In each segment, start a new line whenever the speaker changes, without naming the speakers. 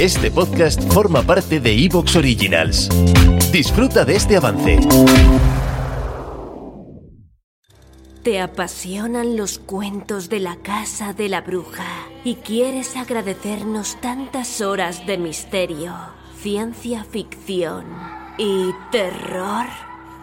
Este podcast forma parte de Evox Originals. Disfruta de este avance.
¿Te apasionan los cuentos de la casa de la bruja y quieres agradecernos tantas horas de misterio, ciencia ficción y terror?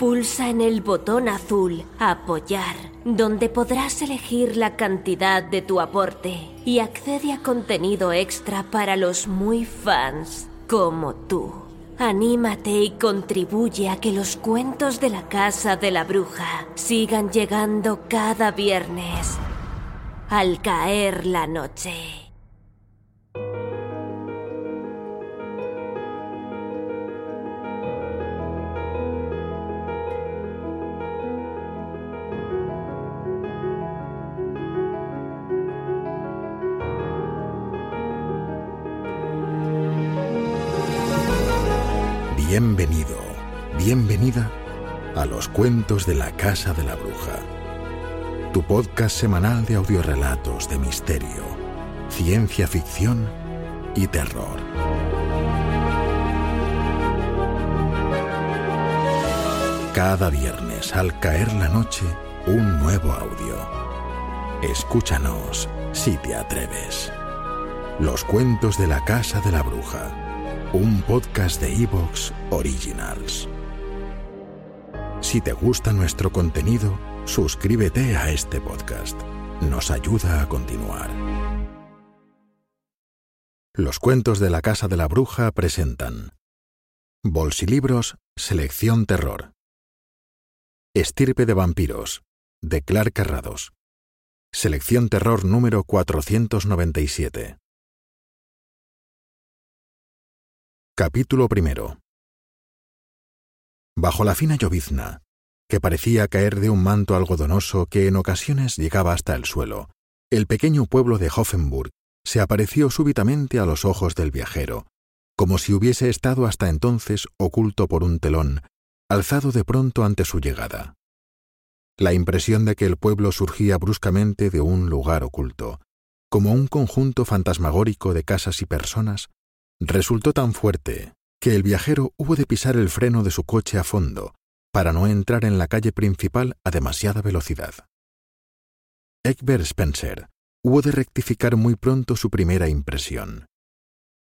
Pulsa en el botón azul Apoyar, donde podrás elegir la cantidad de tu aporte y accede a contenido extra para los muy fans como tú. Anímate y contribuye a que los cuentos de la Casa de la Bruja sigan llegando cada viernes al caer la noche.
Bienvenido, bienvenida a los cuentos de la Casa de la Bruja, tu podcast semanal de audiorelatos de misterio, ciencia ficción y terror. Cada viernes al caer la noche, un nuevo audio. Escúchanos si te atreves. Los cuentos de la Casa de la Bruja un podcast de Evox Originals. Si te gusta nuestro contenido, suscríbete a este podcast. Nos ayuda a continuar. Los cuentos de la Casa de la Bruja presentan Bolsilibros, Selección Terror. Estirpe de vampiros, de Clark Carrados. Selección Terror número 497. Capítulo primero. Bajo la fina llovizna, que parecía caer de un manto algodonoso que en ocasiones llegaba hasta el suelo, el pequeño pueblo de Hoffenburg se apareció súbitamente a los ojos del viajero, como si hubiese estado hasta entonces oculto por un telón, alzado de pronto ante su llegada. La impresión de que el pueblo surgía bruscamente de un lugar oculto, como un conjunto fantasmagórico de casas y personas, resultó tan fuerte que el viajero hubo de pisar el freno de su coche a fondo para no entrar en la calle principal a demasiada velocidad. Egbert Spencer hubo de rectificar muy pronto su primera impresión.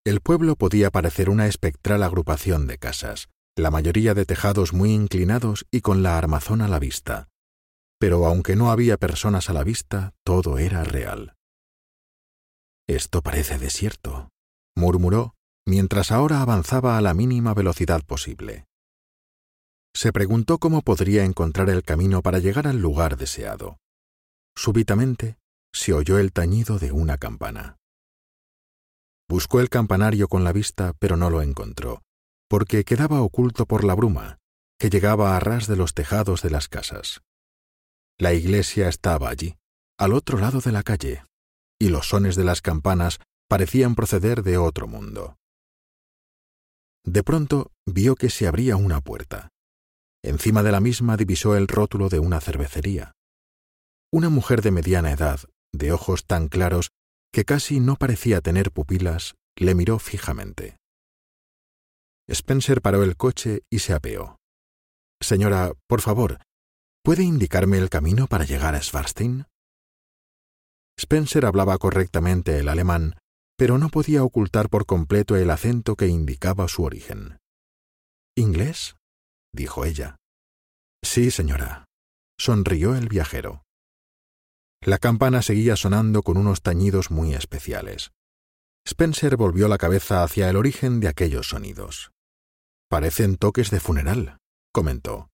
El pueblo podía parecer una espectral agrupación de casas, la mayoría de tejados muy inclinados y con la armazón a la vista. Pero aunque no había personas a la vista, todo era real. Esto parece desierto, murmuró mientras ahora avanzaba a la mínima velocidad posible. Se preguntó cómo podría encontrar el camino para llegar al lugar deseado. Súbitamente se oyó el tañido de una campana. Buscó el campanario con la vista, pero no lo encontró, porque quedaba oculto por la bruma, que llegaba a ras de los tejados de las casas. La iglesia estaba allí, al otro lado de la calle, y los sones de las campanas parecían proceder de otro mundo. De pronto vio que se abría una puerta. Encima de la misma divisó el rótulo de una cervecería. Una mujer de mediana edad, de ojos tan claros que casi no parecía tener pupilas, le miró fijamente. Spencer paró el coche y se apeó. Señora, por favor, ¿puede indicarme el camino para llegar a Schwarzstein? Spencer hablaba correctamente el alemán, pero no podía ocultar por completo el acento que indicaba su origen. ¿Inglés? dijo ella. Sí, señora, sonrió el viajero. La campana seguía sonando con unos tañidos muy especiales. Spencer volvió la cabeza hacia el origen de aquellos sonidos. Parecen toques de funeral, comentó.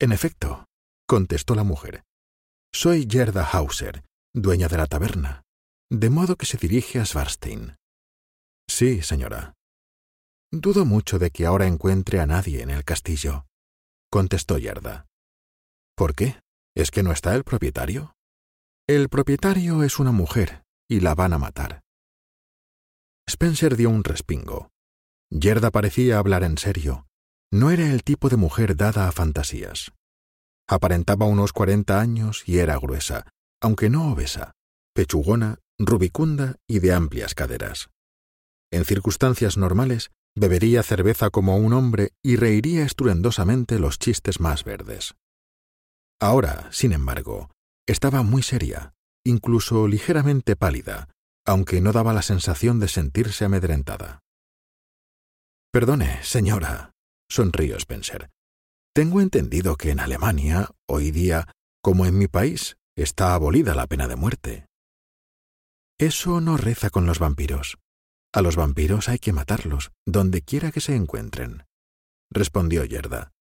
En efecto, contestó la mujer. Soy Gerda Hauser, dueña de la taberna de modo que se dirige a Schwarzstein. Sí, señora. Dudo mucho de que ahora encuentre a nadie en el castillo, contestó Yerda. ¿Por qué? ¿Es que no está el propietario? El propietario es una mujer, y la van a matar. Spencer dio un respingo. Yerda parecía hablar en serio. No era el tipo de mujer dada a fantasías. Aparentaba unos cuarenta años y era gruesa, aunque no obesa, pechugona rubicunda y de amplias caderas. En circunstancias normales, bebería cerveza como un hombre y reiría estruendosamente los chistes más verdes. Ahora, sin embargo, estaba muy seria, incluso ligeramente pálida, aunque no daba la sensación de sentirse amedrentada. Perdone, señora, sonrió Spencer. Tengo entendido que en Alemania, hoy día, como en mi país, está abolida la pena de muerte. Eso no reza con los vampiros. A los vampiros hay que matarlos, donde quiera que se encuentren, respondió Yerda.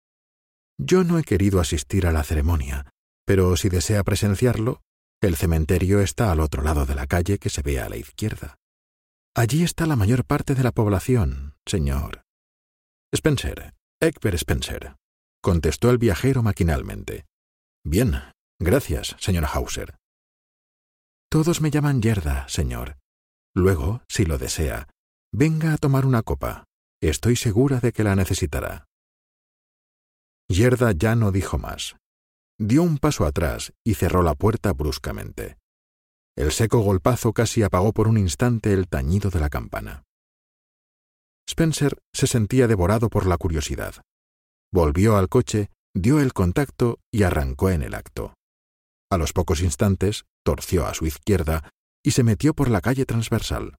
Yo no he querido asistir a la ceremonia, pero si desea presenciarlo, el cementerio está al otro lado de la calle que se ve a la izquierda. Allí está la mayor parte de la población, señor. Spencer, Egbert Spencer, contestó el viajero maquinalmente. Bien, gracias, señor Hauser. Todos me llaman Yerda, señor. Luego, si lo desea, venga a tomar una copa. Estoy segura de que la necesitará. Yerda ya no dijo más. Dio un paso atrás y cerró la puerta bruscamente. El seco golpazo casi apagó por un instante el tañido de la campana. Spencer se sentía devorado por la curiosidad. Volvió al coche, dio el contacto y arrancó en el acto. A los pocos instantes, torció a su izquierda y se metió por la calle transversal.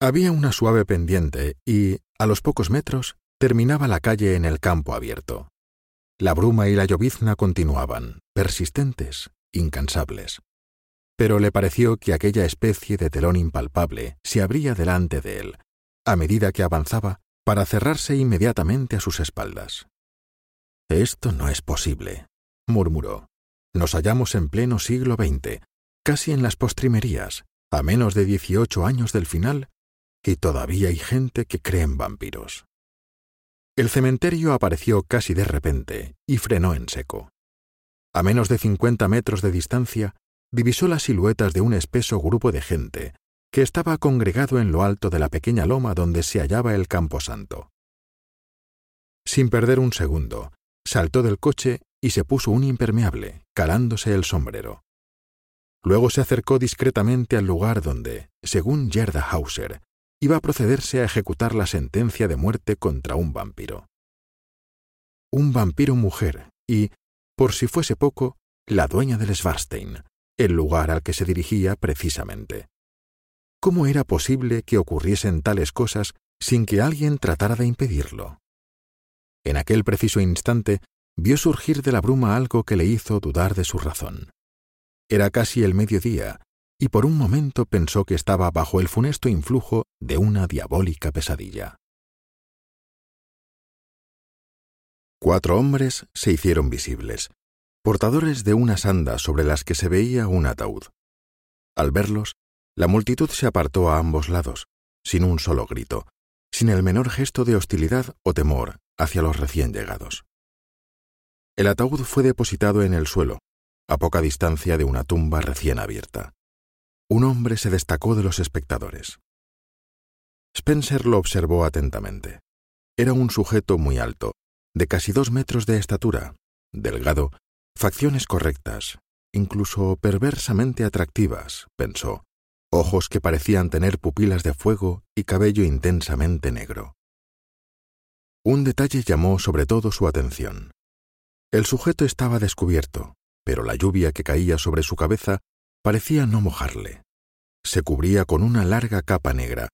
Había una suave pendiente y, a los pocos metros, terminaba la calle en el campo abierto. La bruma y la llovizna continuaban, persistentes, incansables. Pero le pareció que aquella especie de telón impalpable se abría delante de él, a medida que avanzaba, para cerrarse inmediatamente a sus espaldas. Esto no es posible, murmuró. Nos hallamos en pleno siglo XX, casi en las postrimerías, a menos de dieciocho años del final, y todavía hay gente que cree en vampiros. El cementerio apareció casi de repente y frenó en seco. A menos de cincuenta metros de distancia, divisó las siluetas de un espeso grupo de gente que estaba congregado en lo alto de la pequeña loma donde se hallaba el camposanto. Sin perder un segundo, saltó del coche y se puso un impermeable, calándose el sombrero. Luego se acercó discretamente al lugar donde, según Gerda Hauser, iba a procederse a ejecutar la sentencia de muerte contra un vampiro. Un vampiro mujer y, por si fuese poco, la dueña del Svarstein, el lugar al que se dirigía precisamente. ¿Cómo era posible que ocurriesen tales cosas sin que alguien tratara de impedirlo? En aquel preciso instante vio surgir de la bruma algo que le hizo dudar de su razón. Era casi el mediodía, y por un momento pensó que estaba bajo el funesto influjo de una diabólica pesadilla. Cuatro hombres se hicieron visibles, portadores de unas andas sobre las que se veía un ataúd. Al verlos, la multitud se apartó a ambos lados, sin un solo grito, sin el menor gesto de hostilidad o temor hacia los recién llegados. El ataúd fue depositado en el suelo, a poca distancia de una tumba recién abierta un hombre se destacó de los espectadores. Spencer lo observó atentamente. Era un sujeto muy alto, de casi dos metros de estatura, delgado, facciones correctas, incluso perversamente atractivas, pensó, ojos que parecían tener pupilas de fuego y cabello intensamente negro. Un detalle llamó sobre todo su atención. El sujeto estaba descubierto, pero la lluvia que caía sobre su cabeza parecía no mojarle. Se cubría con una larga capa negra,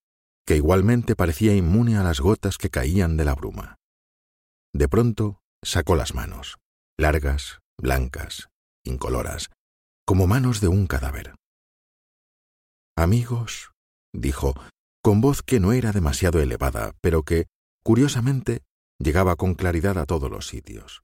que igualmente parecía inmune a las gotas que caían de la bruma. De pronto sacó las manos, largas, blancas, incoloras, como manos de un cadáver. Amigos, dijo, con voz que no era demasiado elevada, pero que, curiosamente, llegaba con claridad a todos los sitios.